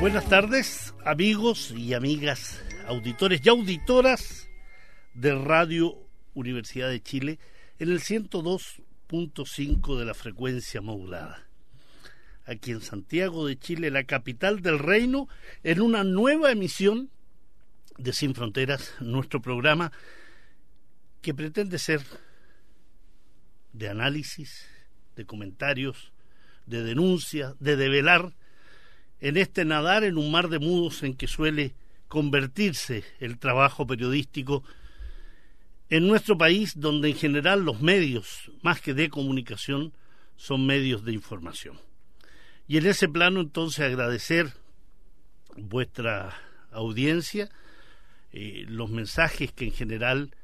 Buenas tardes, amigos y amigas, auditores y auditoras de Radio Universidad de Chile en el 102.5 de la frecuencia modulada. Aquí en Santiago de Chile, la capital del reino, en una nueva emisión de Sin Fronteras, nuestro programa que pretende ser de análisis, de comentarios, de denuncia, de develar en este nadar en un mar de mudos en que suele convertirse el trabajo periodístico en nuestro país, donde en general los medios, más que de comunicación, son medios de información. Y en ese plano entonces agradecer vuestra audiencia, eh, los mensajes que en general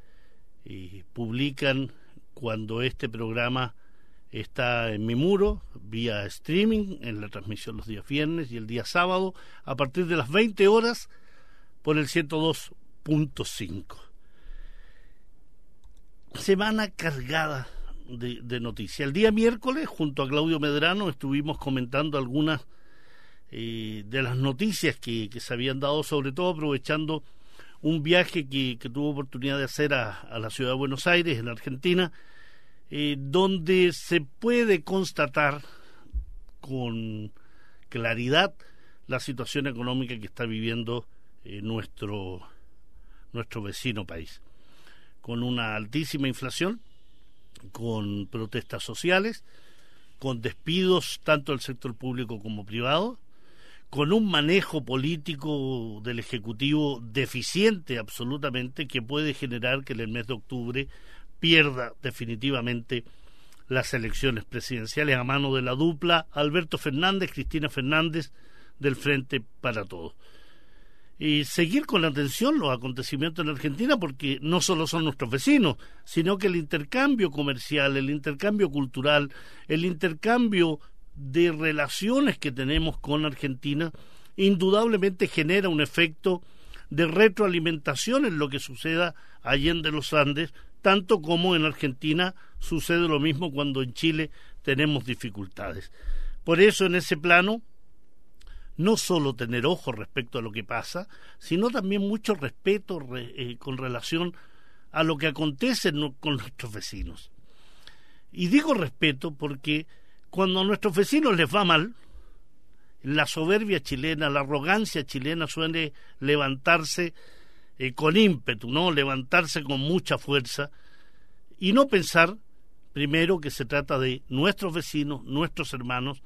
eh, publican cuando este programa está en mi muro vía streaming en la transmisión los días viernes y el día sábado a partir de las 20 horas por el 102.5. Semana cargada de, noticias. El día miércoles, junto a Claudio Medrano, estuvimos comentando algunas eh, de las noticias que, que, se habían dado, sobre todo aprovechando un viaje que, que tuvo oportunidad de hacer a, a la ciudad de Buenos Aires, en Argentina, eh, donde se puede constatar con claridad la situación económica que está viviendo eh, nuestro, nuestro vecino país, con una altísima inflación, con protestas sociales, con despidos tanto del sector público como privado, con un manejo político del Ejecutivo deficiente absolutamente que puede generar que en el mes de octubre pierda definitivamente las elecciones presidenciales a mano de la dupla Alberto Fernández, Cristina Fernández del Frente para Todos. Y seguir con atención los acontecimientos en Argentina porque no solo son nuestros vecinos, sino que el intercambio comercial, el intercambio cultural, el intercambio de relaciones que tenemos con Argentina, indudablemente genera un efecto de retroalimentación en lo que suceda allende los Andes, tanto como en Argentina sucede lo mismo cuando en Chile tenemos dificultades. Por eso en ese plano, no solo tener ojo respecto a lo que pasa, sino también mucho respeto eh, con relación a lo que acontece con nuestros vecinos. Y digo respeto porque cuando a nuestros vecinos les va mal, la soberbia chilena, la arrogancia chilena suele levantarse eh, con ímpetu, ¿no? Levantarse con mucha fuerza y no pensar, primero, que se trata de nuestros vecinos, nuestros hermanos,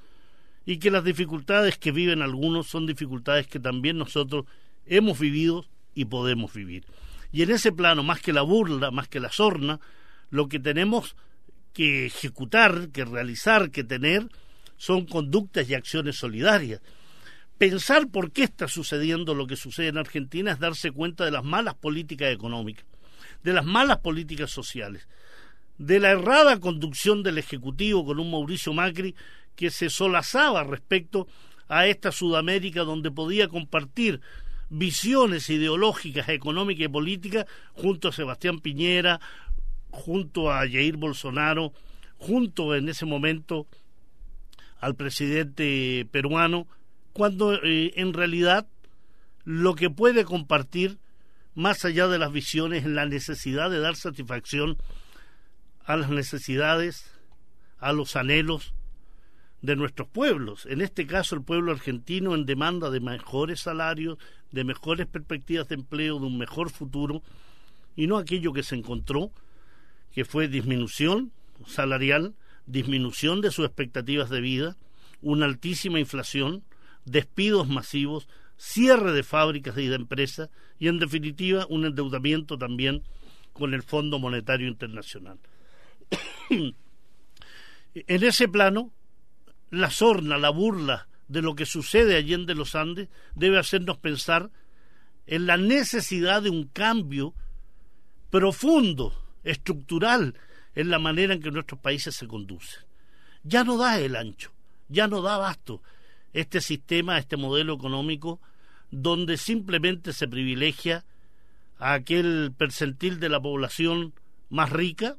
y que las dificultades que viven algunos son dificultades que también nosotros hemos vivido y podemos vivir. Y en ese plano, más que la burla, más que la sorna, lo que tenemos que ejecutar, que realizar, que tener, son conductas y acciones solidarias pensar por qué está sucediendo lo que sucede en Argentina es darse cuenta de las malas políticas económicas, de las malas políticas sociales, de la errada conducción del Ejecutivo con un Mauricio Macri que se solazaba respecto a esta Sudamérica donde podía compartir visiones ideológicas, económicas y políticas junto a Sebastián Piñera, junto a Jair Bolsonaro, junto en ese momento al presidente peruano, cuando eh, en realidad lo que puede compartir, más allá de las visiones, es la necesidad de dar satisfacción a las necesidades, a los anhelos de nuestros pueblos, en este caso el pueblo argentino en demanda de mejores salarios, de mejores perspectivas de empleo, de un mejor futuro, y no aquello que se encontró, que fue disminución salarial, disminución de sus expectativas de vida, una altísima inflación, despidos masivos, cierre de fábricas y de empresas y en definitiva un endeudamiento también con el Fondo Monetario Internacional. en ese plano, la sorna, la burla de lo que sucede allí en de los Andes debe hacernos pensar en la necesidad de un cambio profundo, estructural, en la manera en que nuestros países se conducen. Ya no da el ancho, ya no da abasto este sistema, este modelo económico, donde simplemente se privilegia a aquel percentil de la población más rica,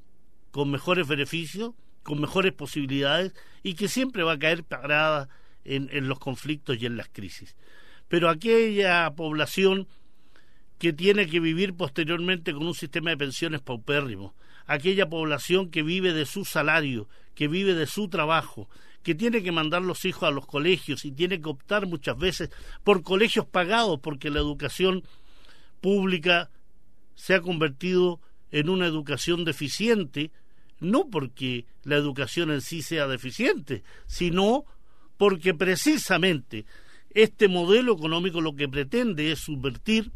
con mejores beneficios, con mejores posibilidades y que siempre va a caer parada en, en los conflictos y en las crisis. Pero aquella población que tiene que vivir posteriormente con un sistema de pensiones paupérrimo, aquella población que vive de su salario, que vive de su trabajo, que tiene que mandar los hijos a los colegios y tiene que optar muchas veces por colegios pagados porque la educación pública se ha convertido en una educación deficiente, no porque la educación en sí sea deficiente, sino porque precisamente este modelo económico lo que pretende es subvertir,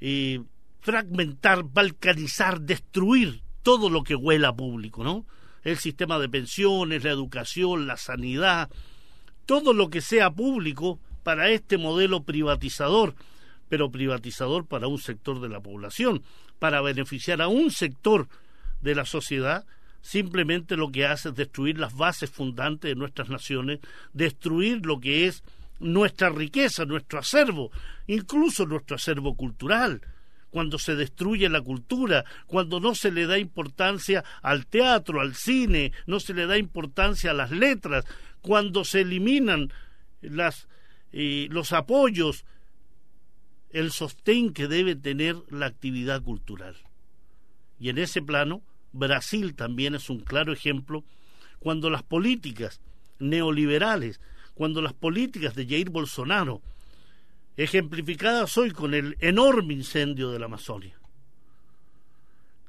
eh, fragmentar, balcanizar, destruir todo lo que huela público, ¿no? El sistema de pensiones, la educación, la sanidad, todo lo que sea público para este modelo privatizador, pero privatizador para un sector de la población, para beneficiar a un sector de la sociedad, simplemente lo que hace es destruir las bases fundantes de nuestras naciones, destruir lo que es nuestra riqueza, nuestro acervo, incluso nuestro acervo cultural, cuando se destruye la cultura, cuando no se le da importancia al teatro, al cine, no se le da importancia a las letras, cuando se eliminan eh, los apoyos, el sostén que debe tener la actividad cultural. Y en ese plano, Brasil también es un claro ejemplo cuando las políticas neoliberales, cuando las políticas de Jair Bolsonaro ejemplificadas hoy con el enorme incendio de la Amazonia.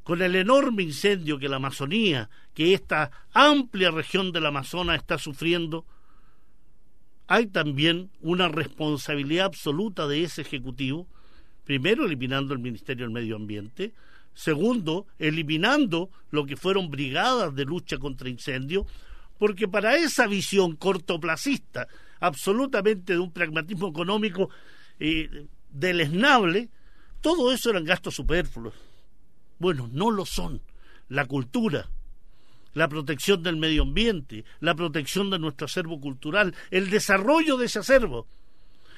Con el enorme incendio que la Amazonía, que esta amplia región del Amazonas está sufriendo, hay también una responsabilidad absoluta de ese Ejecutivo, primero eliminando el Ministerio del Medio Ambiente, segundo, eliminando lo que fueron brigadas de lucha contra incendios, porque para esa visión cortoplacista, absolutamente de un pragmatismo económico eh, deleznable, todo eso eran gastos superfluos. Bueno, no lo son. La cultura, la protección del medio ambiente, la protección de nuestro acervo cultural, el desarrollo de ese acervo,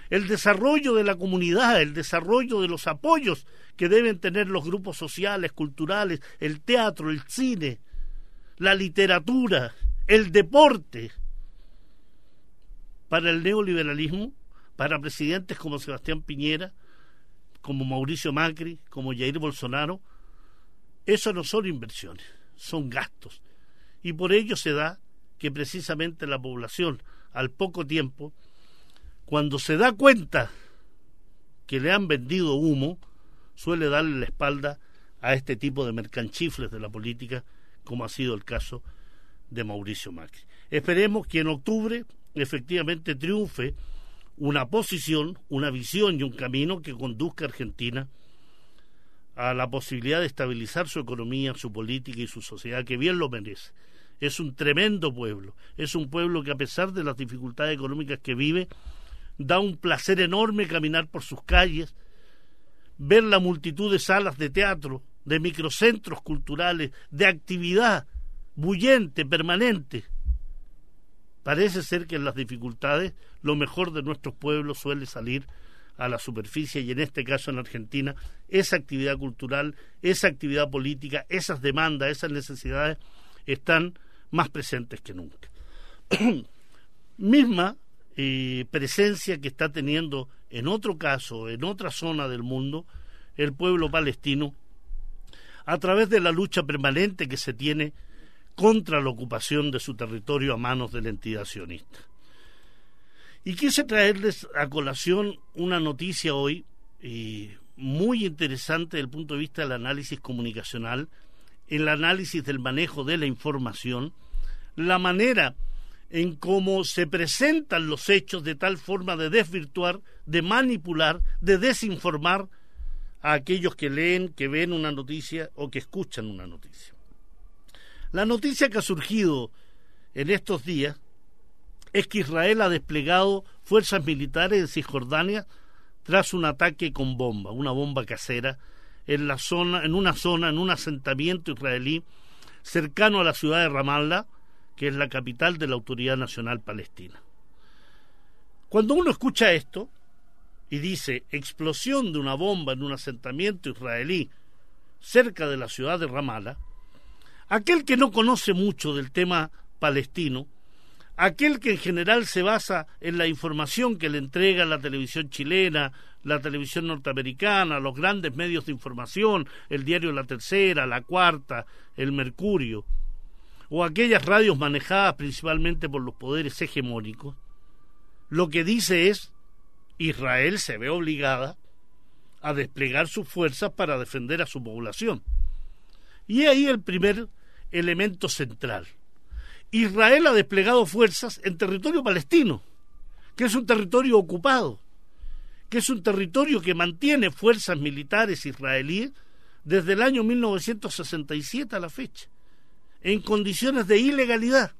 el desarrollo de la comunidad, el desarrollo de los apoyos que deben tener los grupos sociales, culturales, el teatro, el cine, la literatura, el deporte. Para el neoliberalismo, para presidentes como Sebastián Piñera, como Mauricio Macri, como Jair Bolsonaro, eso no son inversiones, son gastos. Y por ello se da que precisamente la población, al poco tiempo, cuando se da cuenta que le han vendido humo, suele darle la espalda a este tipo de mercanchifles de la política, como ha sido el caso de Mauricio Macri. Esperemos que en octubre efectivamente triunfe una posición, una visión y un camino que conduzca a Argentina a la posibilidad de estabilizar su economía, su política y su sociedad, que bien lo merece. Es un tremendo pueblo, es un pueblo que a pesar de las dificultades económicas que vive, da un placer enorme caminar por sus calles, ver la multitud de salas de teatro, de microcentros culturales, de actividad bullente, permanente, Parece ser que en las dificultades lo mejor de nuestros pueblos suele salir a la superficie y en este caso en Argentina esa actividad cultural, esa actividad política, esas demandas, esas necesidades están más presentes que nunca. Misma eh, presencia que está teniendo en otro caso, en otra zona del mundo, el pueblo palestino, a través de la lucha permanente que se tiene contra la ocupación de su territorio a manos de la entidad sionista. Y quise traerles a colación una noticia hoy eh, muy interesante desde el punto de vista del análisis comunicacional, el análisis del manejo de la información, la manera en cómo se presentan los hechos de tal forma de desvirtuar, de manipular, de desinformar a aquellos que leen, que ven una noticia o que escuchan una noticia. La noticia que ha surgido en estos días es que Israel ha desplegado fuerzas militares en Cisjordania tras un ataque con bomba, una bomba casera, en la zona, en una zona, en un asentamiento israelí cercano a la ciudad de Ramallah, que es la capital de la Autoridad Nacional Palestina. Cuando uno escucha esto y dice explosión de una bomba en un asentamiento israelí cerca de la ciudad de Ramallah, aquel que no conoce mucho del tema palestino aquel que en general se basa en la información que le entrega la televisión chilena, la televisión norteamericana, los grandes medios de información, el diario La Tercera, La Cuarta, el Mercurio, o aquellas radios manejadas principalmente por los poderes hegemónicos, lo que dice es Israel se ve obligada a desplegar sus fuerzas para defender a su población. Y ahí el primer elemento central. Israel ha desplegado fuerzas en territorio palestino, que es un territorio ocupado, que es un territorio que mantiene fuerzas militares israelíes desde el año 1967 a la fecha, en condiciones de ilegalidad.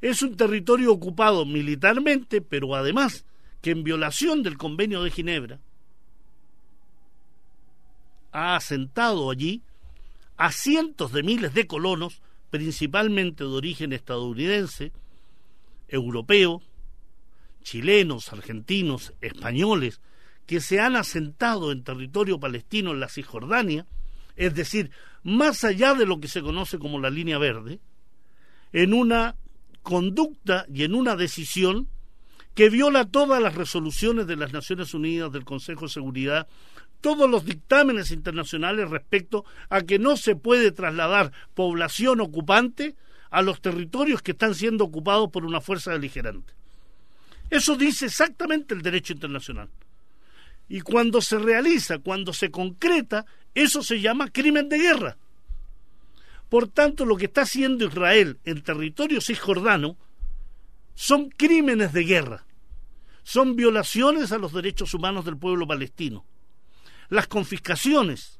Es un territorio ocupado militarmente, pero además que en violación del convenio de Ginebra ha asentado allí a cientos de miles de colonos principalmente de origen estadounidense, europeo, chilenos, argentinos, españoles, que se han asentado en territorio palestino en la Cisjordania, es decir, más allá de lo que se conoce como la línea verde, en una conducta y en una decisión que viola todas las resoluciones de las Naciones Unidas, del Consejo de Seguridad, todos los dictámenes internacionales respecto a que no se puede trasladar población ocupante a los territorios que están siendo ocupados por una fuerza beligerante. Eso dice exactamente el derecho internacional. Y cuando se realiza, cuando se concreta, eso se llama crimen de guerra. Por tanto, lo que está haciendo Israel en territorio cisjordano son crímenes de guerra, son violaciones a los derechos humanos del pueblo palestino las confiscaciones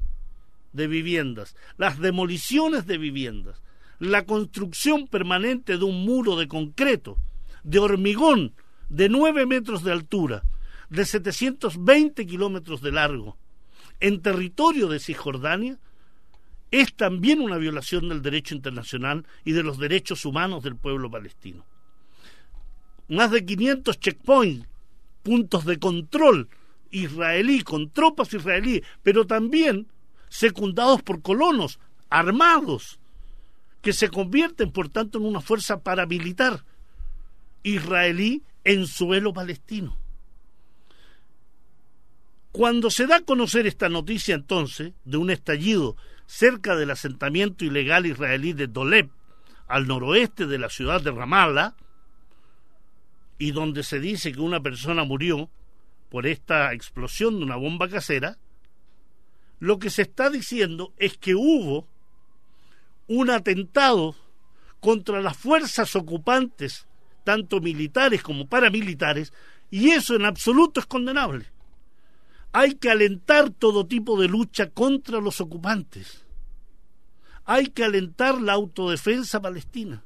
de viviendas, las demoliciones de viviendas, la construcción permanente de un muro de concreto, de hormigón, de nueve metros de altura, de 720 kilómetros de largo, en territorio de Cisjordania, es también una violación del derecho internacional y de los derechos humanos del pueblo palestino. Más de 500 checkpoints, puntos de control israelí, con tropas israelíes, pero también secundados por colonos armados, que se convierten, por tanto, en una fuerza paramilitar israelí en suelo palestino. Cuando se da a conocer esta noticia entonces de un estallido cerca del asentamiento ilegal israelí de Doleb, al noroeste de la ciudad de Ramallah, y donde se dice que una persona murió, por esta explosión de una bomba casera, lo que se está diciendo es que hubo un atentado contra las fuerzas ocupantes, tanto militares como paramilitares, y eso en absoluto es condenable. Hay que alentar todo tipo de lucha contra los ocupantes. Hay que alentar la autodefensa palestina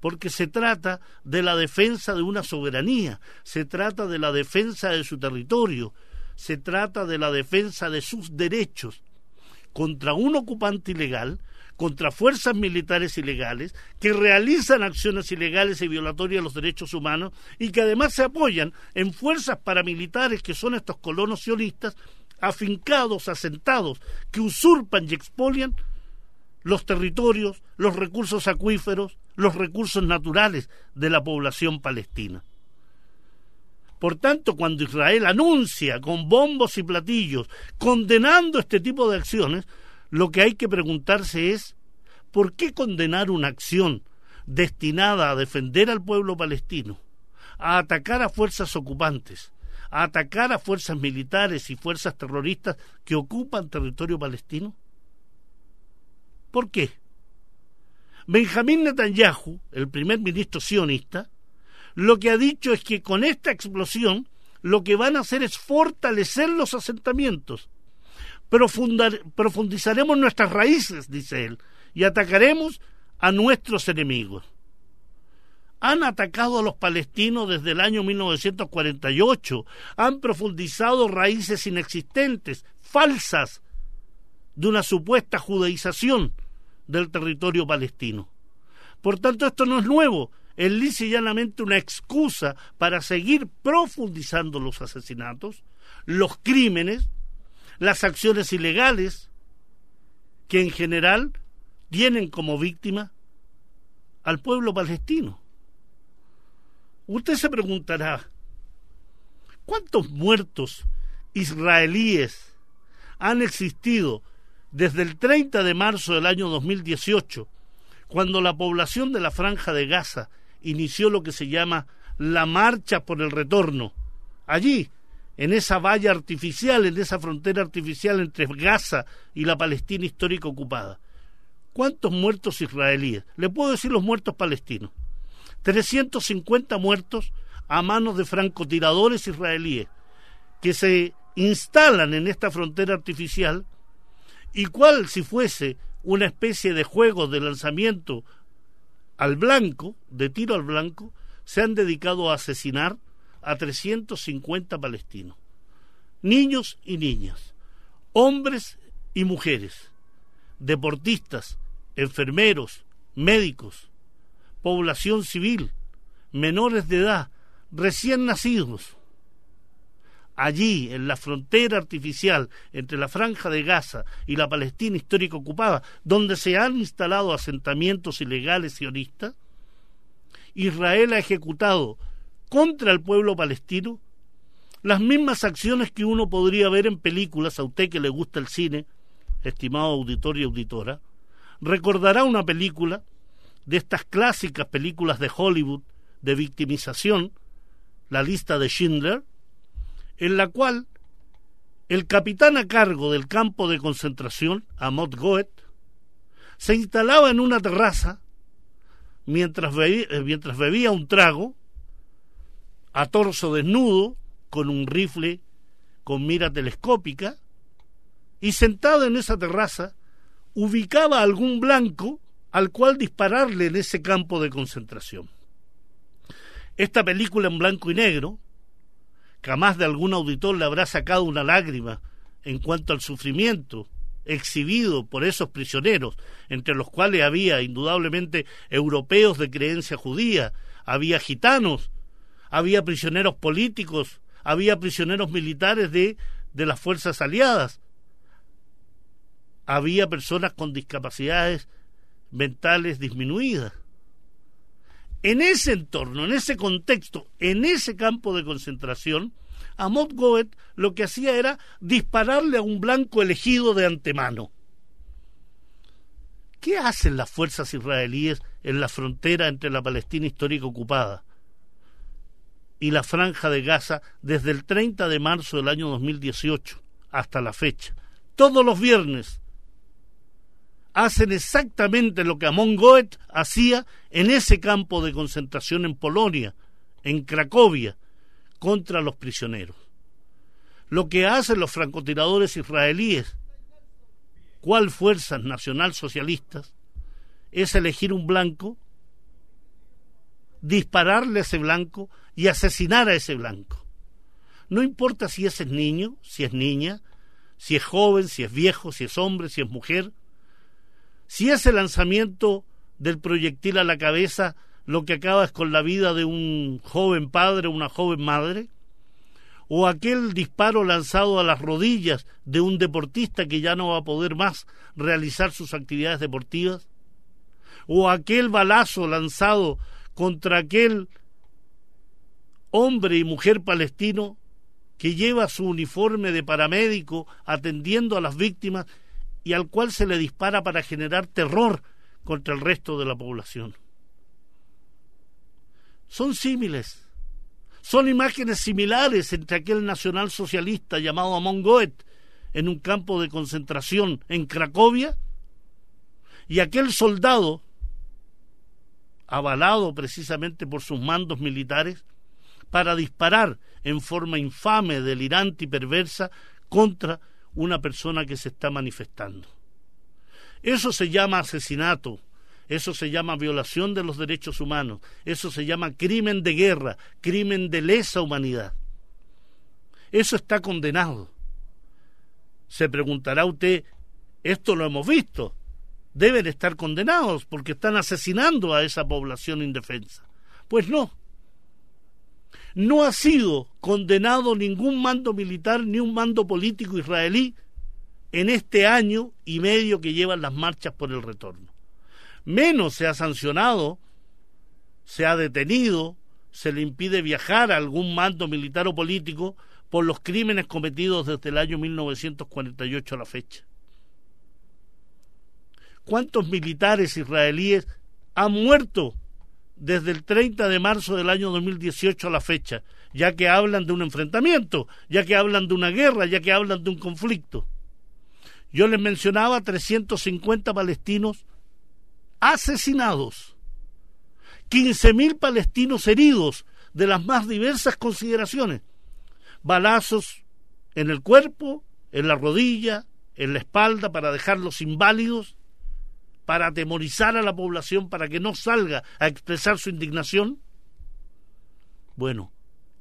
porque se trata de la defensa de una soberanía, se trata de la defensa de su territorio, se trata de la defensa de sus derechos contra un ocupante ilegal, contra fuerzas militares ilegales que realizan acciones ilegales y violatorias de los derechos humanos y que además se apoyan en fuerzas paramilitares que son estos colonos sionistas afincados, asentados, que usurpan y expolian los territorios, los recursos acuíferos, los recursos naturales de la población palestina. Por tanto, cuando Israel anuncia con bombos y platillos condenando este tipo de acciones, lo que hay que preguntarse es ¿por qué condenar una acción destinada a defender al pueblo palestino, a atacar a fuerzas ocupantes, a atacar a fuerzas militares y fuerzas terroristas que ocupan territorio palestino? ¿Por qué? Benjamín Netanyahu, el primer ministro sionista, lo que ha dicho es que con esta explosión lo que van a hacer es fortalecer los asentamientos. profundizaremos nuestras raíces, dice él, y atacaremos a nuestros enemigos. Han atacado a los palestinos desde el año 1948, han profundizado raíces inexistentes, falsas, de una supuesta judaización del territorio palestino. Por tanto, esto no es nuevo, es lisa y llanamente una excusa para seguir profundizando los asesinatos, los crímenes, las acciones ilegales, que en general tienen como víctima al pueblo palestino. Usted se preguntará, ¿cuántos muertos israelíes han existido desde el 30 de marzo del año 2018, cuando la población de la franja de Gaza inició lo que se llama la marcha por el retorno. Allí, en esa valla artificial, en esa frontera artificial entre Gaza y la Palestina histórica ocupada. ¿Cuántos muertos israelíes? Le puedo decir los muertos palestinos. 350 muertos a manos de francotiradores israelíes que se instalan en esta frontera artificial y cuál si fuese una especie de juego de lanzamiento al blanco, de tiro al blanco, se han dedicado a asesinar a 350 palestinos, niños y niñas, hombres y mujeres, deportistas, enfermeros, médicos, población civil, menores de edad, recién nacidos, allí, en la frontera artificial entre la franja de Gaza y la Palestina histórica ocupada, donde se han instalado asentamientos ilegales sionistas, Israel ha ejecutado contra el pueblo palestino las mismas acciones que uno podría ver en películas, a usted que le gusta el cine, estimado auditor y auditora, recordará una película de estas clásicas películas de Hollywood de victimización, la lista de Schindler, en la cual el capitán a cargo del campo de concentración, Amot Goet, se instalaba en una terraza mientras bebía, eh, mientras bebía un trago, a torso desnudo, con un rifle con mira telescópica, y sentado en esa terraza, ubicaba a algún blanco al cual dispararle en ese campo de concentración. Esta película en blanco y negro, jamás de algún auditor le habrá sacado una lágrima en cuanto al sufrimiento exhibido por esos prisioneros, entre los cuales había indudablemente europeos de creencia judía, había gitanos, había prisioneros políticos, había prisioneros militares de, de las fuerzas aliadas, había personas con discapacidades mentales disminuidas. En ese entorno, en ese contexto, en ese campo de concentración, Amot Goet lo que hacía era dispararle a un blanco elegido de antemano. ¿Qué hacen las fuerzas israelíes en la frontera entre la Palestina histórica ocupada y la franja de Gaza desde el 30 de marzo del año 2018 hasta la fecha? Todos los viernes hacen exactamente lo que Amon Goet hacía en ese campo de concentración en Polonia, en Cracovia, contra los prisioneros. Lo que hacen los francotiradores israelíes, cual fuerzas nacionalsocialistas, es elegir un blanco, dispararle a ese blanco y asesinar a ese blanco. No importa si ese es niño, si es niña, si es joven, si es viejo, si es hombre, si es mujer, si ese lanzamiento del proyectil a la cabeza lo que acaba es con la vida de un joven padre o una joven madre, o aquel disparo lanzado a las rodillas de un deportista que ya no va a poder más realizar sus actividades deportivas, o aquel balazo lanzado contra aquel hombre y mujer palestino que lleva su uniforme de paramédico atendiendo a las víctimas y al cual se le dispara para generar terror contra el resto de la población. Son símiles, son imágenes similares entre aquel nacionalsocialista llamado Amon Goeth en un campo de concentración en Cracovia y aquel soldado avalado precisamente por sus mandos militares para disparar en forma infame, delirante y perversa contra una persona que se está manifestando. Eso se llama asesinato, eso se llama violación de los derechos humanos, eso se llama crimen de guerra, crimen de lesa humanidad. Eso está condenado. Se preguntará usted, esto lo hemos visto, deben estar condenados porque están asesinando a esa población indefensa. Pues no, no ha sido condenado ningún mando militar ni un mando político israelí en este año y medio que llevan las marchas por el retorno. Menos se ha sancionado, se ha detenido, se le impide viajar a algún mando militar o político por los crímenes cometidos desde el año 1948 a la fecha. ¿Cuántos militares israelíes han muerto desde el 30 de marzo del año 2018 a la fecha, ya que hablan de un enfrentamiento, ya que hablan de una guerra, ya que hablan de un conflicto. Yo les mencionaba 350 palestinos asesinados, 15.000 palestinos heridos de las más diversas consideraciones, balazos en el cuerpo, en la rodilla, en la espalda para dejarlos inválidos, para atemorizar a la población para que no salga a expresar su indignación? Bueno,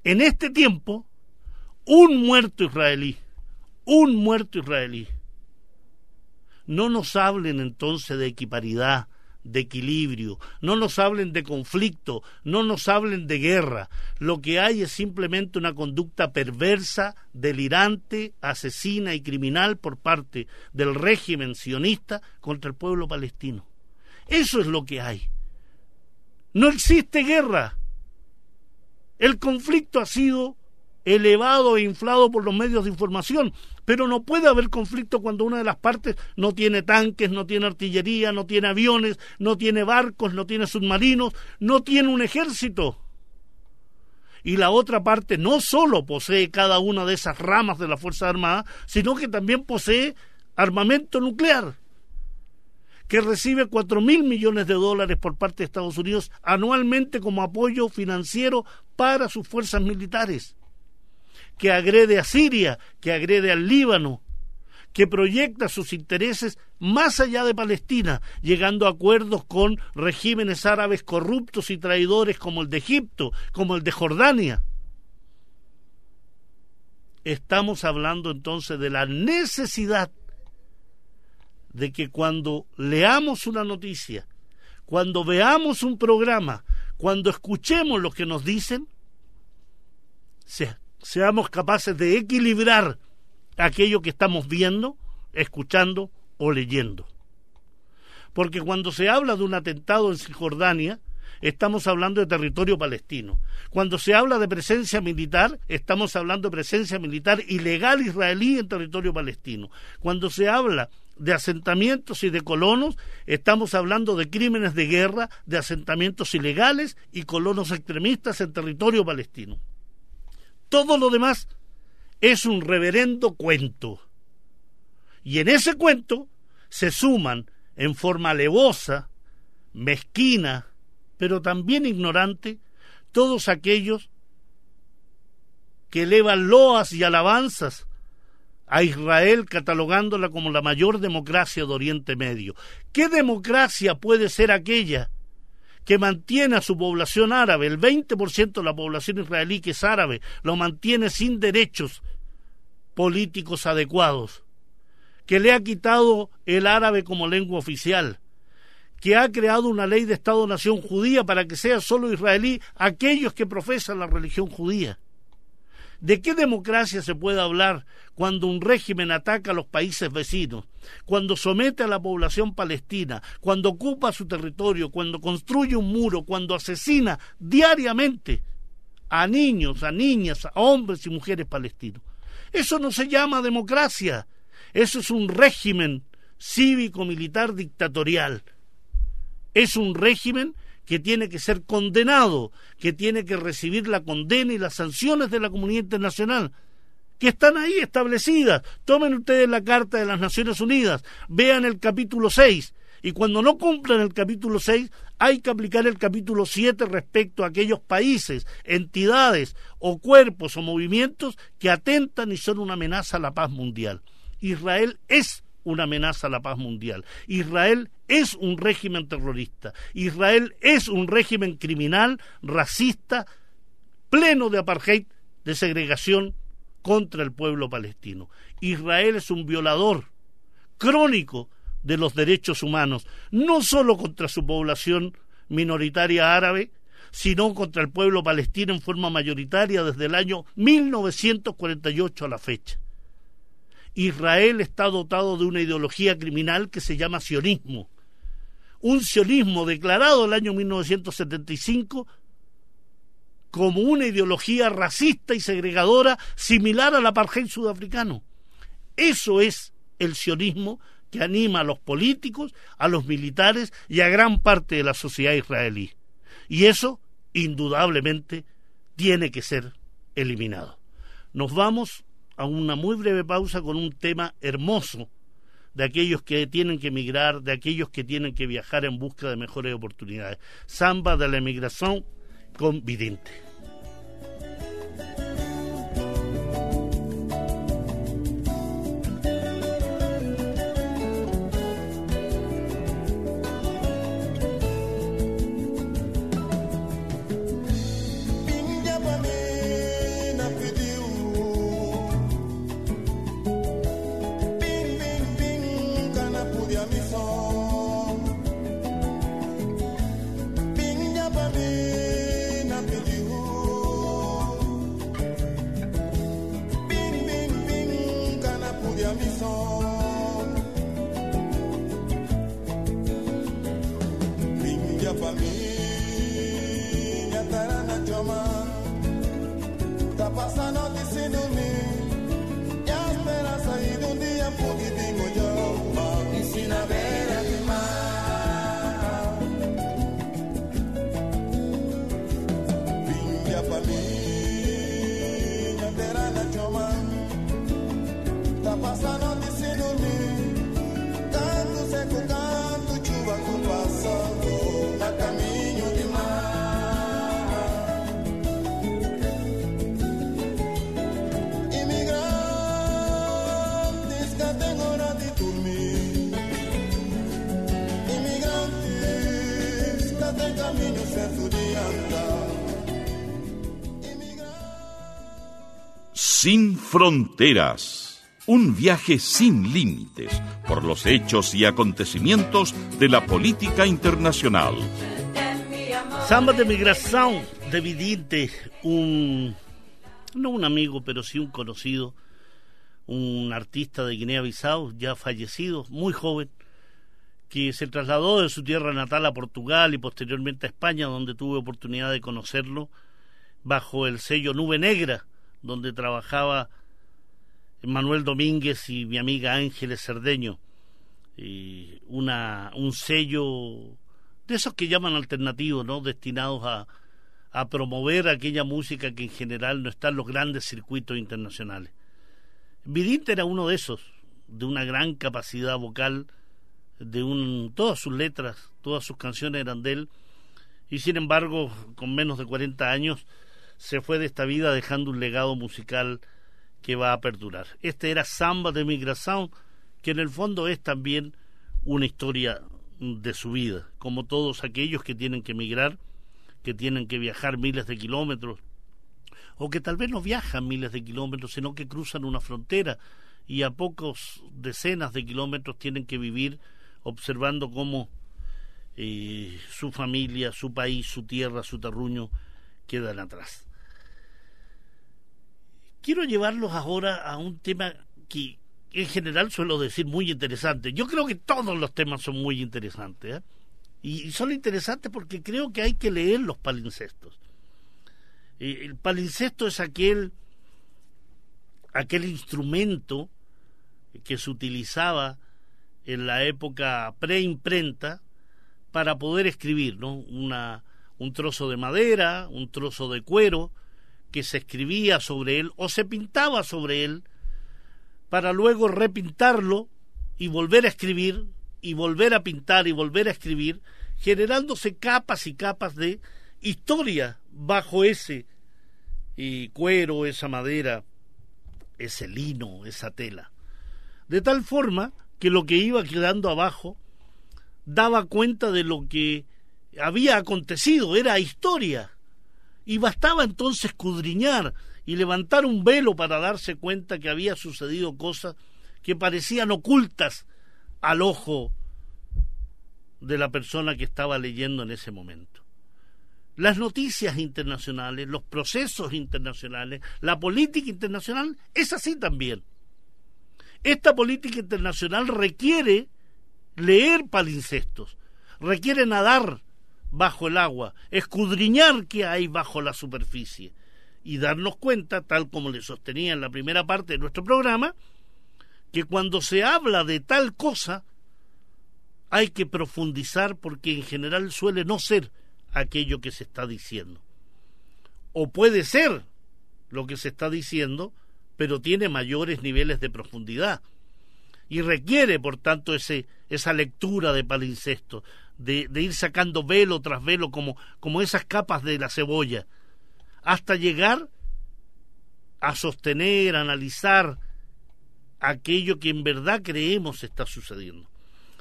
en este tiempo, un muerto israelí, un muerto israelí. No nos hablen entonces de equiparidad, de equilibrio, no nos hablen de conflicto, no nos hablen de guerra. Lo que hay es simplemente una conducta perversa, delirante, asesina y criminal por parte del régimen sionista contra el pueblo palestino. Eso es lo que hay. No existe guerra. El conflicto ha sido elevado e inflado por los medios de información, pero no puede haber conflicto cuando una de las partes no tiene tanques, no tiene artillería, no tiene aviones, no tiene barcos, no tiene submarinos, no tiene un ejército. Y la otra parte no solo posee cada una de esas ramas de la Fuerza Armada, sino que también posee armamento nuclear, que recibe cuatro mil millones de dólares por parte de Estados Unidos anualmente como apoyo financiero para sus fuerzas militares que agrede a Siria, que agrede al Líbano, que proyecta sus intereses más allá de Palestina, llegando a acuerdos con regímenes árabes corruptos y traidores como el de Egipto, como el de Jordania. Estamos hablando entonces de la necesidad de que cuando leamos una noticia, cuando veamos un programa, cuando escuchemos lo que nos dicen, se seamos capaces de equilibrar aquello que estamos viendo, escuchando o leyendo. Porque cuando se habla de un atentado en Cisjordania, estamos hablando de territorio palestino. Cuando se habla de presencia militar, estamos hablando de presencia militar ilegal israelí en territorio palestino. Cuando se habla de asentamientos y de colonos, estamos hablando de crímenes de guerra, de asentamientos ilegales y colonos extremistas en territorio palestino. Todo lo demás es un reverendo cuento. Y en ese cuento se suman en forma alevosa, mezquina, pero también ignorante, todos aquellos que elevan loas y alabanzas a Israel catalogándola como la mayor democracia de Oriente Medio. ¿Qué democracia puede ser aquella que mantiene a su población árabe, el 20% de la población israelí que es árabe, lo mantiene sin derechos políticos adecuados, que le ha quitado el árabe como lengua oficial, que ha creado una ley de Estado-nación judía para que sea solo israelí aquellos que profesan la religión judía. ¿De qué democracia se puede hablar cuando un régimen ataca a los países vecinos, cuando somete a la población palestina, cuando ocupa su territorio, cuando construye un muro, cuando asesina diariamente a niños, a niñas, a hombres y mujeres palestinos? Eso no se llama democracia, eso es un régimen cívico-militar dictatorial. Es un régimen que tiene que ser condenado, que tiene que recibir la condena y las sanciones de la comunidad internacional, que están ahí establecidas. Tomen ustedes la Carta de las Naciones Unidas, vean el capítulo 6, y cuando no cumplan el capítulo 6, hay que aplicar el capítulo 7 respecto a aquellos países, entidades o cuerpos o movimientos que atentan y son una amenaza a la paz mundial. Israel es una amenaza a la paz mundial. Israel es un régimen terrorista. Israel es un régimen criminal, racista, pleno de apartheid, de segregación contra el pueblo palestino. Israel es un violador crónico de los derechos humanos, no solo contra su población minoritaria árabe, sino contra el pueblo palestino en forma mayoritaria desde el año 1948 a la fecha. Israel está dotado de una ideología criminal que se llama sionismo. Un sionismo declarado el año 1975 como una ideología racista y segregadora similar al apartheid sudafricano. Eso es el sionismo que anima a los políticos, a los militares y a gran parte de la sociedad israelí. Y eso, indudablemente, tiene que ser eliminado. Nos vamos a una muy breve pausa con un tema hermoso de aquellos que tienen que emigrar, de aquellos que tienen que viajar en busca de mejores oportunidades. Samba de la emigración con Vidente. Passa a noite sem dormir. E a esperança aí de um dia fugir de molhão se na beira de mar Minha família terá na choma Tá passando a noite sem dormir Sin fronteras. Un viaje sin límites por los hechos y acontecimientos de la política internacional. Samba de migración de Vidinte, un no un amigo, pero sí un conocido, un artista de Guinea-Bissau, ya fallecido, muy joven, que se trasladó de su tierra natal a Portugal y posteriormente a España, donde tuve oportunidad de conocerlo, bajo el sello Nube Negra, donde trabajaba Manuel Domínguez y mi amiga Ángeles Cerdeño. Y una, un sello de esos que llaman alternativos, ¿no? destinados a, a promover aquella música que en general no está en los grandes circuitos internacionales. Vidinte era uno de esos, de una gran capacidad vocal, de un, todas sus letras, todas sus canciones eran de él, y sin embargo, con menos de 40 años, se fue de esta vida dejando un legado musical que va a perdurar. Este era Samba de Migración, que en el fondo es también una historia de su vida, como todos aquellos que tienen que emigrar, que tienen que viajar miles de kilómetros, o que tal vez no viajan miles de kilómetros, sino que cruzan una frontera y a pocos decenas de kilómetros tienen que vivir observando cómo eh, su familia, su país, su tierra, su terruño quedan atrás. Quiero llevarlos ahora a un tema que en general suelo decir muy interesante. Yo creo que todos los temas son muy interesantes. ¿eh? Y son interesantes porque creo que hay que leer los palincestos. El palincesto es aquel, aquel instrumento que se utilizaba en la época preimprenta para poder escribir, ¿no? Una, un trozo de madera, un trozo de cuero, que se escribía sobre él o se pintaba sobre él, para luego repintarlo y volver a escribir, y volver a pintar y volver a escribir, generándose capas y capas de historia bajo ese y cuero, esa madera, ese lino, esa tela. De tal forma que lo que iba quedando abajo daba cuenta de lo que había acontecido, era historia. Y bastaba entonces escudriñar y levantar un velo para darse cuenta que había sucedido cosas que parecían ocultas al ojo de la persona que estaba leyendo en ese momento. Las noticias internacionales, los procesos internacionales, la política internacional es así también. Esta política internacional requiere leer palincestos, requiere nadar bajo el agua, escudriñar qué hay bajo la superficie y darnos cuenta, tal como le sostenía en la primera parte de nuestro programa, que cuando se habla de tal cosa, hay que profundizar porque en general suele no ser aquello que se está diciendo. O puede ser lo que se está diciendo, pero tiene mayores niveles de profundidad y requiere, por tanto, ese, esa lectura de palincesto, de, ir sacando velo tras velo como, como esas capas de la cebolla, hasta llegar a sostener, analizar aquello que en verdad creemos está sucediendo.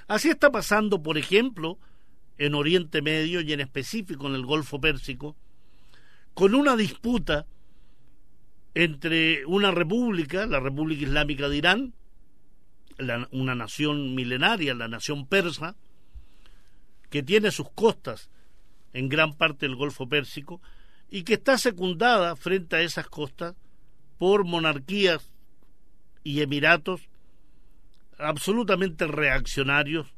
Así está pasando, por ejemplo, en Oriente Medio y en específico en el Golfo Pérsico, con una disputa entre una república, la República Islámica de Irán, una nación milenaria, la nación persa, que tiene sus costas en gran parte del Golfo Pérsico y que está secundada frente a esas costas por monarquías y emiratos absolutamente reaccionarios,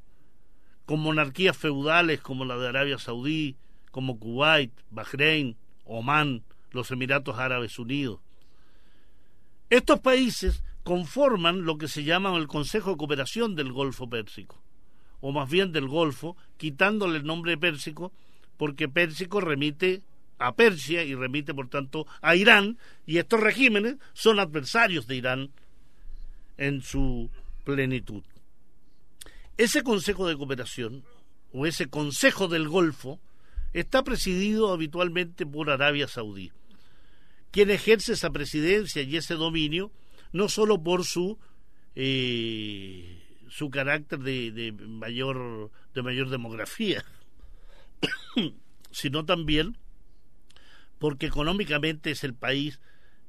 con monarquías feudales como la de Arabia Saudí, como Kuwait, Bahrein, Omán, los Emiratos Árabes Unidos. Estos países conforman lo que se llama el Consejo de Cooperación del Golfo Pérsico, o más bien del Golfo, quitándole el nombre Pérsico, porque Pérsico remite a Persia y remite, por tanto, a Irán, y estos regímenes son adversarios de Irán en su plenitud. Ese Consejo de Cooperación, o ese Consejo del Golfo, está presidido habitualmente por Arabia Saudí, quien ejerce esa presidencia y ese dominio no solo por su eh, su carácter de, de, mayor de mayor demografía sino también porque económicamente es el país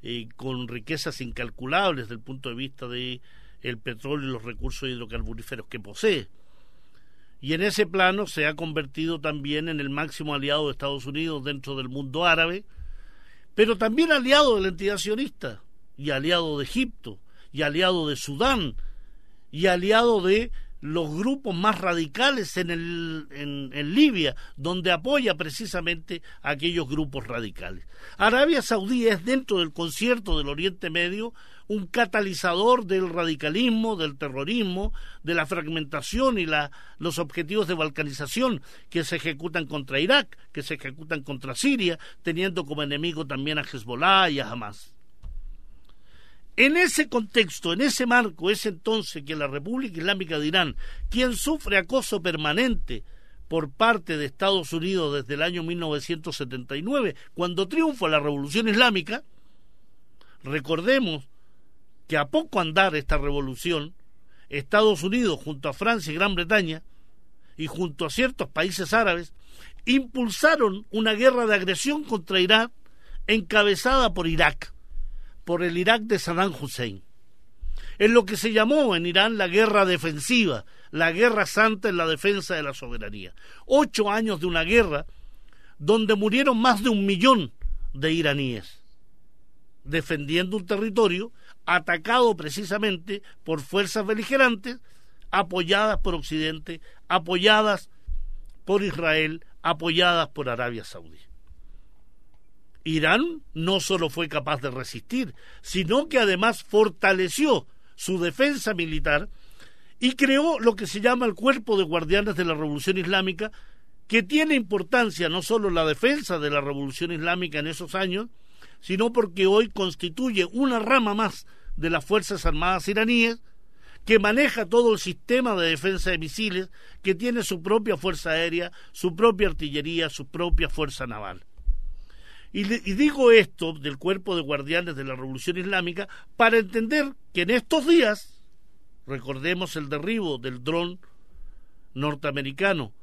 eh, con riquezas incalculables desde el punto de vista de el petróleo y los recursos hidrocarburíferos que posee. Y en ese plano se ha convertido también en el máximo aliado de Estados Unidos dentro del mundo árabe, pero también aliado de la entidad sionista y aliado de Egipto, y aliado de Sudán, y aliado de los grupos más radicales en, el, en, Libia, donde apoya precisamente a aquellos grupos radicales. Arabia Saudí es dentro del concierto del Oriente Medio un catalizador del radicalismo, del terrorismo, de la fragmentación y la, los objetivos de balcanización que se ejecutan contra Irak, que se ejecutan contra Siria, teniendo como enemigo también a Hezbollah y a Hamas. En ese contexto, en ese marco, es entonces que la República Islámica de Irán, quien sufre acoso permanente por parte de Estados Unidos desde el año 1979, cuando triunfa la Revolución Islámica, recordemos que a poco andar esta revolución, Estados Unidos junto a Francia y Gran Bretaña y junto a ciertos países árabes impulsaron una guerra de agresión contra Irán encabezada por Irak por el Irak de Saddam Hussein. Es lo que se llamó en Irán la guerra defensiva, la guerra santa en la defensa de la soberanía. Ocho años de una guerra donde murieron más de un millón de iraníes, defendiendo un territorio atacado precisamente por fuerzas beligerantes, apoyadas por Occidente, apoyadas por Israel, apoyadas por Arabia Saudí. Irán no solo fue capaz de resistir, sino que además fortaleció su defensa militar y creó lo que se llama el Cuerpo de Guardianes de la Revolución Islámica, que tiene importancia no solo la defensa de la Revolución Islámica en esos años, sino porque hoy constituye una rama más de las Fuerzas Armadas iraníes que maneja todo el sistema de defensa de misiles, que tiene su propia fuerza aérea, su propia artillería, su propia fuerza naval. Y, digo esto del cuerpo de guardianes de la Revolución Islámica para entender que en estos días Recordemos el derribo del dron norteamericano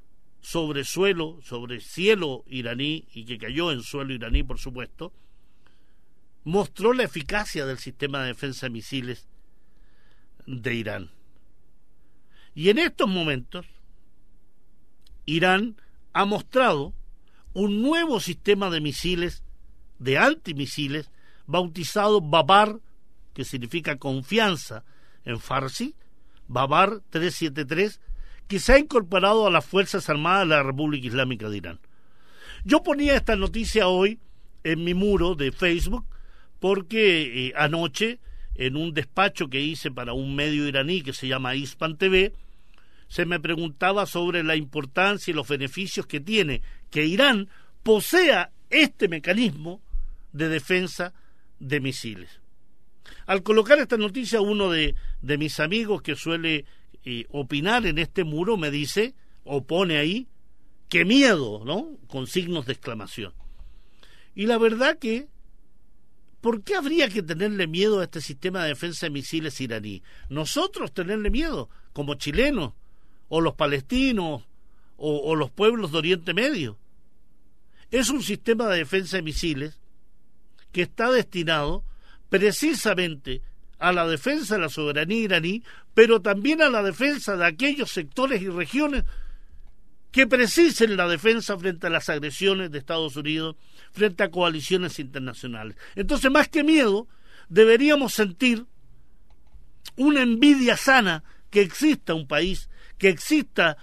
sobre suelo, sobre cielo iraní y que cayó en suelo iraní, por supuesto, mostró la eficacia del sistema de defensa de misiles de Irán. Y en estos momentos, Irán ha mostrado un nuevo sistema de misiles, de antimisiles, bautizado Babar, que significa confianza, en Farsi, Babar 373, que se ha incorporado a las Fuerzas Armadas de la República Islámica de Irán. Yo ponía esta noticia hoy en mi muro de Facebook porque eh, anoche, en un despacho que hice para un medio iraní que se llama Ispan TV, se me preguntaba sobre la importancia y los beneficios que tiene que Irán posea este mecanismo de defensa de misiles. Al colocar esta noticia, uno de, mis amigos que suele eh, opinar en este muro me dice, o pone ahí, qué miedo, ¿no? Con signos de exclamación. Y la verdad que, ¿por qué habría que tenerle miedo a este sistema de defensa de misiles iraní? Nosotros tenerle miedo, como chilenos, o los palestinos, o, los pueblos de Oriente Medio. Es un sistema de defensa de misiles que está destinado precisamente a la defensa de la soberanía iraní, pero también a la defensa de aquellos sectores y regiones que precisen la defensa frente a las agresiones de Estados Unidos, frente a coaliciones internacionales. Entonces, más que miedo, deberíamos sentir una envidia sana que exista un país, que exista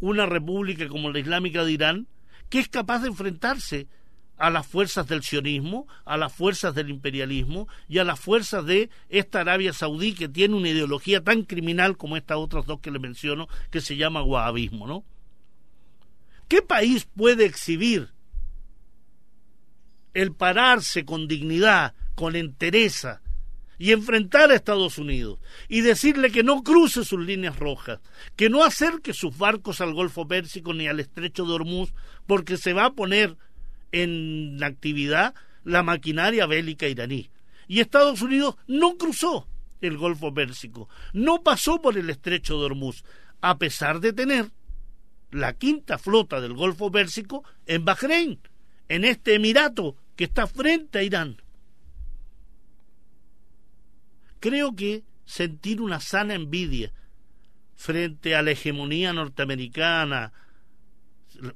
una república como la Islámica de Irán, que es capaz de enfrentarse a las fuerzas del sionismo, a las fuerzas del imperialismo y a las fuerzas de esta Arabia Saudí que tiene una ideología tan criminal como estas otras dos que le menciono, que se llama wahabismo, ¿no? ¿Qué país puede exhibir el pararse con dignidad, con entereza y enfrentar a Estados Unidos y decirle que no cruce sus líneas rojas, que no acerque sus barcos al Golfo Pérsico ni al Estrecho de Hormuz, porque se va a poner en actividad la maquinaria bélica iraní. Y Estados Unidos no cruzó el Golfo Pérsico, no pasó por el estrecho de Hormuz, a pesar de tener la quinta flota del Golfo Pérsico en Bahrein, en este emirato que está frente a Irán. Creo que sentir una sana envidia frente a la hegemonía norteamericana,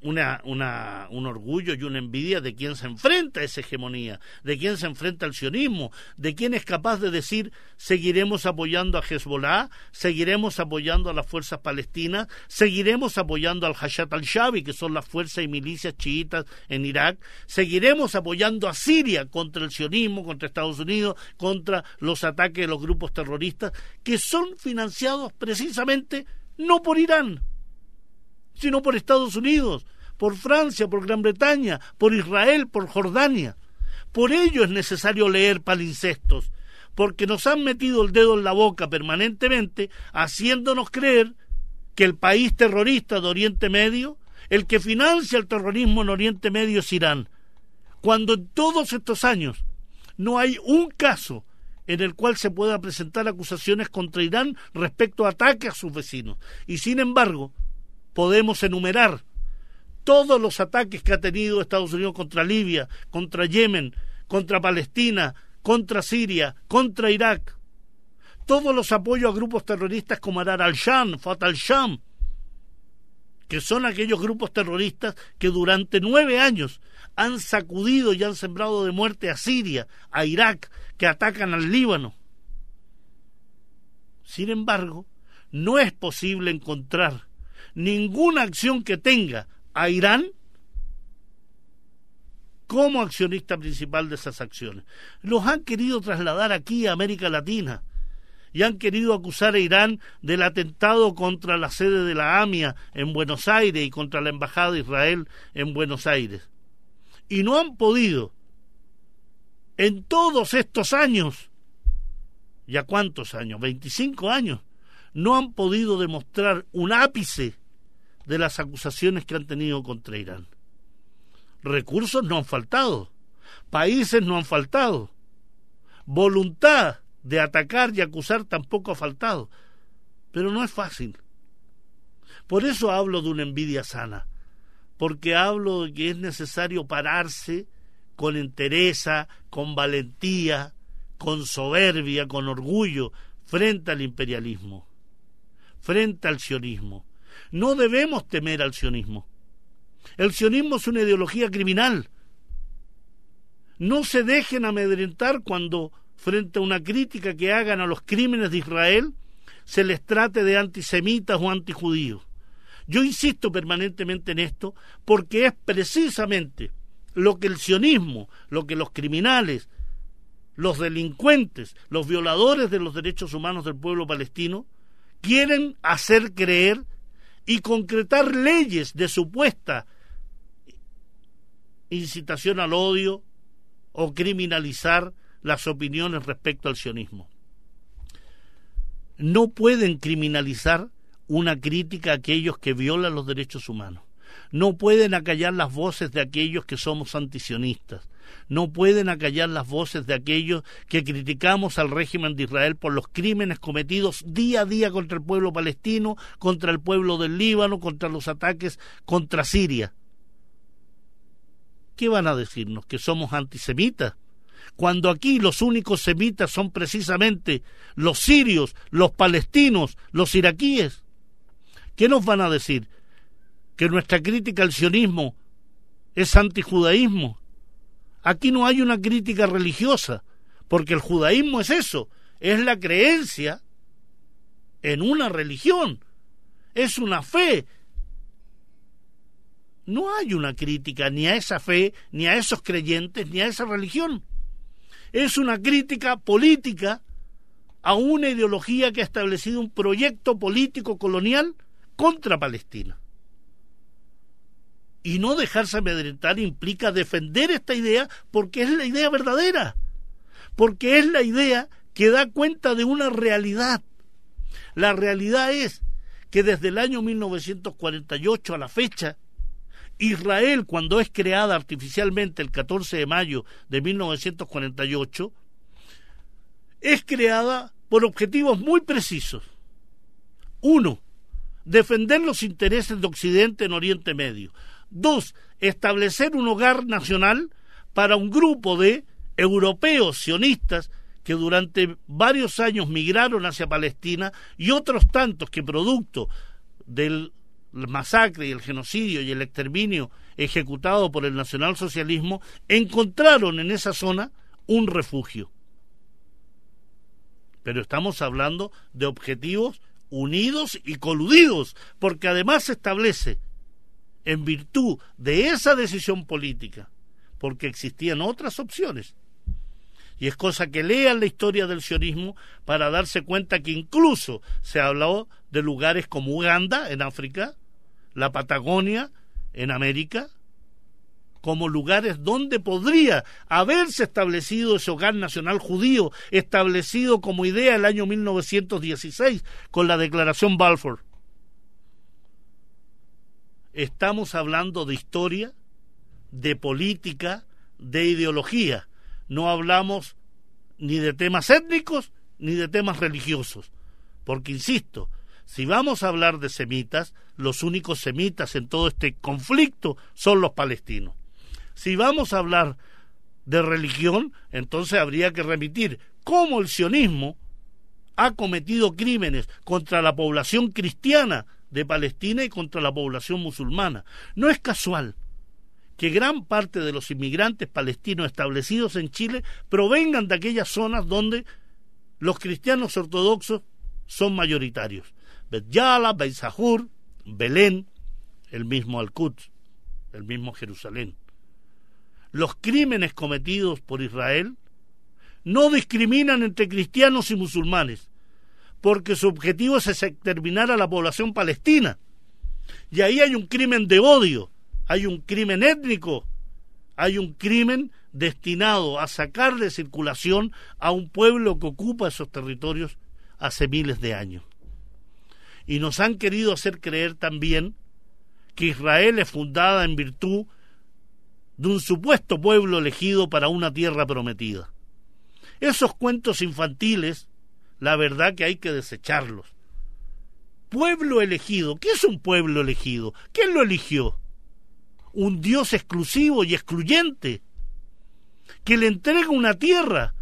una, una, un orgullo y una envidia de quien se enfrenta a esa hegemonía, de quien se enfrenta al sionismo, de quien es capaz de decir seguiremos apoyando a Hezbollah, seguiremos apoyando a las fuerzas palestinas, seguiremos apoyando al Hashat al-Shabi, que son las fuerzas y milicias chiitas en Irak, seguiremos apoyando a Siria contra el sionismo, contra Estados Unidos, contra los ataques de los grupos terroristas, que son financiados precisamente no por Irán, sino por Estados Unidos, por Francia, por Gran Bretaña, por Israel, por Jordania. Por ello es necesario leer palincestos, porque nos han metido el dedo en la boca permanentemente, haciéndonos creer que el país terrorista de Oriente Medio, el que financia el terrorismo en Oriente Medio es Irán, cuando en todos estos años no hay un caso en el cual se pueda presentar acusaciones contra Irán respecto a ataques a sus vecinos. Y sin embargo, podemos enumerar todos los ataques que ha tenido Estados Unidos contra Libia, contra Yemen, contra Palestina, contra Siria, contra Irak. Todos los apoyos a grupos terroristas como Arar al-Sham, Fatal al-Sham, que son aquellos grupos terroristas que durante nueve años han sacudido y han sembrado de muerte a Siria, a Irak, que atacan al Líbano. Sin embargo, no es posible encontrar ninguna acción que tenga a Irán como accionista principal de esas acciones. Los han querido trasladar aquí a América Latina y han querido acusar a Irán del atentado contra la sede de la AMIA en Buenos Aires y contra la Embajada de Israel en Buenos Aires. Y no han podido, en todos estos años, ¿ya cuántos años? 25 años, no han podido demostrar un ápice de las acusaciones que han tenido contra Irán. Recursos no han faltado, países no han faltado, voluntad de atacar y acusar tampoco ha faltado, pero no es fácil. Por eso hablo de una envidia sana, porque hablo de que es necesario pararse con entereza, con valentía, con soberbia, con orgullo, frente al imperialismo, frente al sionismo. No debemos temer al sionismo. El sionismo es una ideología criminal. No se dejen amedrentar cuando, frente a una crítica que hagan a los crímenes de Israel, se les trate de antisemitas o antijudíos. Yo insisto permanentemente en esto porque es precisamente lo que el sionismo, lo que los criminales, los delincuentes, los violadores de los derechos humanos del pueblo palestino quieren hacer creer y concretar leyes de supuesta incitación al odio o criminalizar las opiniones respecto al sionismo. No pueden criminalizar una crítica a aquellos que violan los derechos humanos. No pueden acallar las voces de aquellos que somos antisionistas. No pueden acallar las voces de aquellos que criticamos al régimen de Israel por los crímenes cometidos día a día contra el pueblo palestino, contra el pueblo del Líbano, contra los ataques contra Siria. ¿Qué van a decirnos? ¿Que somos antisemitas? Cuando aquí los únicos semitas son precisamente los sirios, los palestinos, los iraquíes. ¿Qué nos van a decir? ¿Que nuestra crítica al sionismo es antijudaísmo? Aquí no hay una crítica religiosa, porque el judaísmo es eso, es la creencia en una religión, es una fe. No hay una crítica ni a esa fe, ni a esos creyentes, ni a esa religión. Es una crítica política a una ideología que ha establecido un proyecto político colonial contra Palestina. Y no dejarse amedrentar implica defender esta idea porque es la idea verdadera, porque es la idea que da cuenta de una realidad. La realidad es que desde el año 1948 a la fecha, Israel, cuando es creada artificialmente el 14 de mayo de 1948, es creada por objetivos muy precisos. Uno, defender los intereses de Occidente en Oriente Medio. Dos, establecer un hogar nacional para un grupo de europeos sionistas que durante varios años migraron hacia Palestina y otros tantos que producto del masacre y el genocidio y el exterminio ejecutado por el nacionalsocialismo encontraron en esa zona un refugio. Pero estamos hablando de objetivos unidos y coludidos, porque además se establece, en virtud de esa decisión política, porque existían otras opciones. Y es cosa que lean la historia del sionismo para darse cuenta que incluso se habló de lugares como Uganda, en África, la Patagonia, en América, como lugares donde podría haberse establecido ese hogar nacional judío, establecido como idea el año 1916 con la Declaración Balfour. Estamos hablando de historia, de política, de ideología. No hablamos ni de temas étnicos ni de temas religiosos. Porque, insisto, si vamos a hablar de semitas, los únicos semitas en todo este conflicto son los palestinos. Si vamos a hablar de religión, entonces habría que remitir cómo el sionismo ha cometido crímenes contra la población cristiana de Palestina y contra la población musulmana. No es casual que gran parte de los inmigrantes palestinos establecidos en Chile provengan de aquellas zonas donde los cristianos ortodoxos son mayoritarios. Bet Yala, Beit Sahur, Belén, el mismo Al-Quds, el mismo Jerusalén los crímenes cometidos por Israel no discriminan entre cristianos y musulmanes, porque su objetivo es exterminar a la población palestina. Y ahí hay un crimen de odio, hay un crimen étnico, hay un crimen destinado a sacar de circulación a un pueblo que ocupa esos territorios hace miles de años. Y nos han querido hacer creer también que Israel es fundada en virtud de un supuesto pueblo elegido para una tierra prometida. Esos cuentos infantiles, la verdad que hay que desecharlos. Pueblo elegido, ¿qué es un pueblo elegido? ¿Quién lo eligió? Un Dios exclusivo y excluyente, que le entrega una tierra,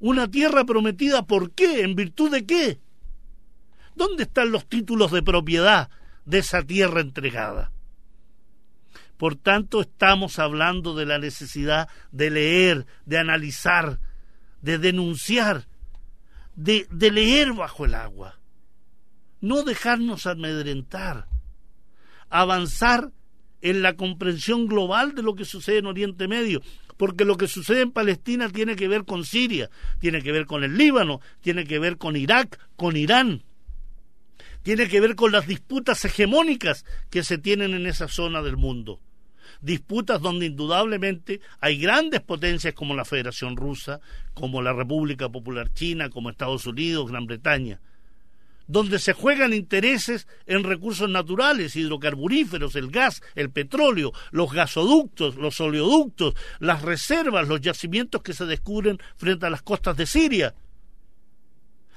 una tierra prometida, ¿por qué? ¿En virtud de qué? ¿Dónde están los títulos de propiedad de esa tierra entregada? Por tanto, estamos hablando de la necesidad de leer, de analizar, de denunciar, de, leer bajo el agua. No dejarnos amedrentar, avanzar en la comprensión global de lo que sucede en Oriente Medio, porque lo que sucede en Palestina tiene que ver con Siria, tiene que ver con el Líbano, tiene que ver con Irak, con Irán, tiene que ver con las disputas hegemónicas que se tienen en esa zona del mundo. Disputas donde indudablemente hay grandes potencias como la Federación Rusa, como la República Popular China, como Estados Unidos, Gran Bretaña, donde se juegan intereses en recursos naturales, hidrocarburíferos, el gas, el petróleo, los gasoductos, los oleoductos, las reservas, los yacimientos que se descubren frente a las costas de Siria.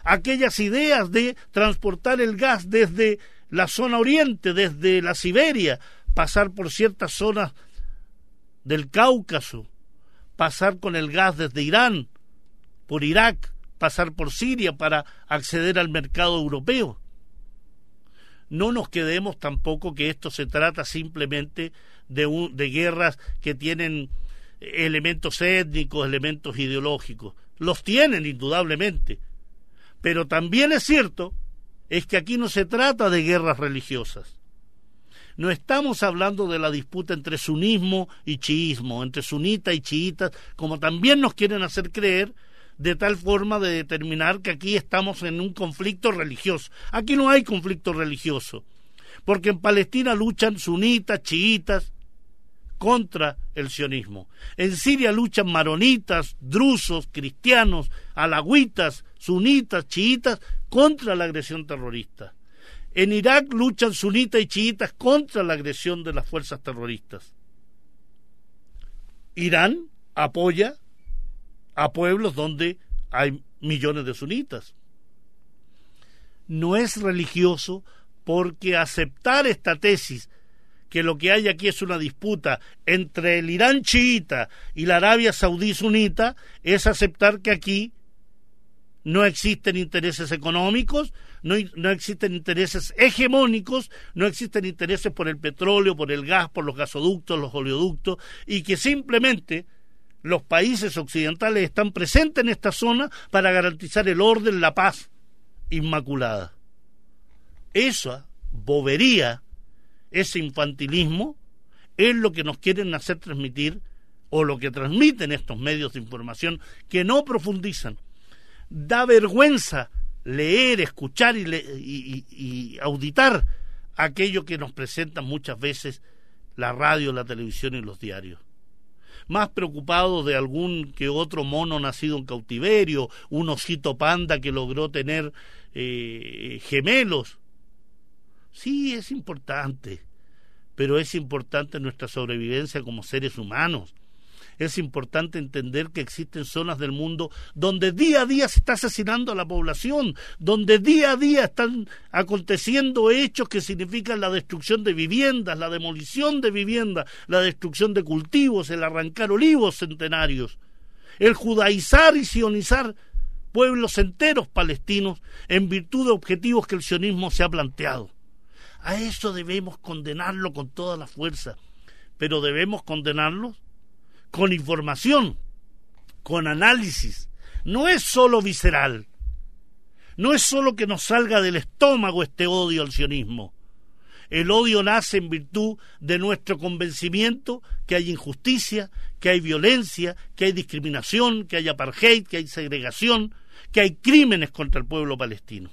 Aquellas ideas de transportar el gas desde la zona oriente, desde la Siberia, pasar por ciertas zonas del Cáucaso, pasar con el gas desde Irán, por Irak, pasar por Siria para acceder al mercado europeo. No nos quedemos tampoco que esto se trata simplemente de, de guerras que tienen elementos étnicos, elementos ideológicos. Los tienen indudablemente. Pero también es cierto es que aquí no se trata de guerras religiosas. No estamos hablando de la disputa entre sunismo y chiismo, entre sunita y chiitas, como también nos quieren hacer creer de tal forma de determinar que aquí estamos en un conflicto religioso. Aquí no hay conflicto religioso, porque en Palestina luchan sunitas, chiitas contra el sionismo. En Siria luchan maronitas, drusos, cristianos, alagüitas, sunitas, chiitas contra la agresión terrorista. En Irak luchan sunitas y chiitas contra la agresión de las fuerzas terroristas. Irán apoya a pueblos donde hay millones de sunitas. No es religioso porque aceptar esta tesis que lo que hay aquí es una disputa entre el Irán chiita y la Arabia Saudí sunita es aceptar que aquí no existen intereses económicos, no, no, existen intereses hegemónicos, no existen intereses por el petróleo, por el gas, por los gasoductos, los oleoductos, y que simplemente los países occidentales están presentes en esta zona para garantizar el orden, la paz inmaculada. Esa bobería, ese infantilismo, es lo que nos quieren hacer transmitir o lo que transmiten estos medios de información que no profundizan. Da vergüenza leer, escuchar y, auditar aquello que nos presentan muchas veces la radio, la televisión y los diarios más preocupados de algún que otro mono nacido en cautiverio, un osito panda que logró tener eh, gemelos. Sí, es importante, pero es importante nuestra sobrevivencia como seres humanos es importante entender que existen zonas del mundo donde día a día se está asesinando a la población, donde día a día están aconteciendo hechos que significan la destrucción de viviendas, la demolición de viviendas, la destrucción de cultivos, el arrancar olivos centenarios, el judaizar y sionizar pueblos enteros palestinos en virtud de objetivos que el sionismo se ha planteado. A eso debemos condenarlo con toda la fuerza, pero debemos condenarlos con información, con análisis. No es solo visceral. No es solo que nos salga del estómago este odio al sionismo. El odio nace en virtud de nuestro convencimiento que hay injusticia, que hay violencia, que hay discriminación, que hay apartheid, que hay segregación, que hay crímenes contra el pueblo palestino.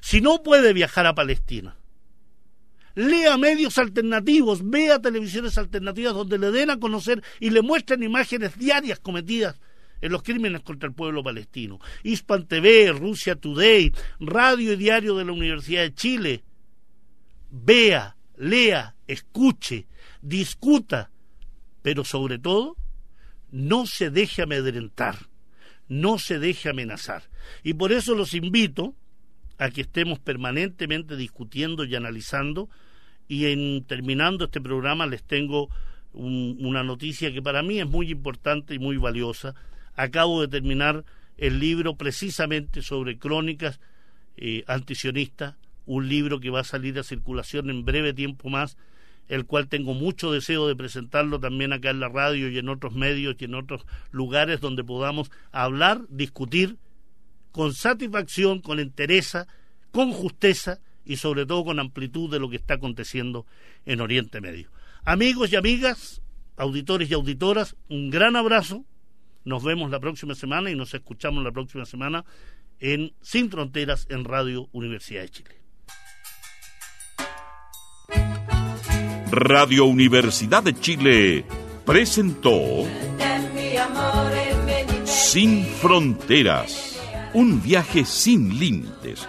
Si no puede viajar a Palestina, lea medios alternativos, vea televisiones alternativas donde le den a conocer y le muestren imágenes diarias cometidas en los crímenes contra el pueblo palestino. Hispan TV, Rusia Today, Radio y Diario de la Universidad de Chile. Vea, lea, escuche, discuta, pero sobre todo, no se deje amedrentar, no se deje amenazar. Y por eso los invito a que estemos permanentemente discutiendo y analizando. Y en terminando este programa les tengo una noticia que para mí es muy importante y muy valiosa. Acabo de terminar el libro precisamente sobre crónicas eh, antisionistas, un libro que va a salir a circulación en breve tiempo más, el cual tengo mucho deseo de presentarlo también acá en la radio y en otros medios y en otros lugares donde podamos hablar, discutir con satisfacción, con entereza, con justeza y sobre todo con amplitud de lo que está aconteciendo en Oriente Medio. Amigos y amigas, auditores y auditoras, un gran abrazo. Nos vemos la próxima semana y nos escuchamos la próxima semana en Sin Fronteras en Radio Universidad de Chile. Radio Universidad de Chile presentó Sin Fronteras un viaje sin límites